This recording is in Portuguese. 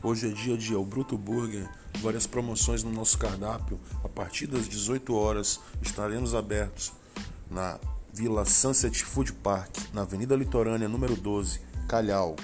Hoje é dia de El Bruto Burger, várias promoções no nosso cardápio. A partir das 18 horas estaremos abertos na Vila Sunset Food Park, na Avenida Litorânea, número 12, Calhau.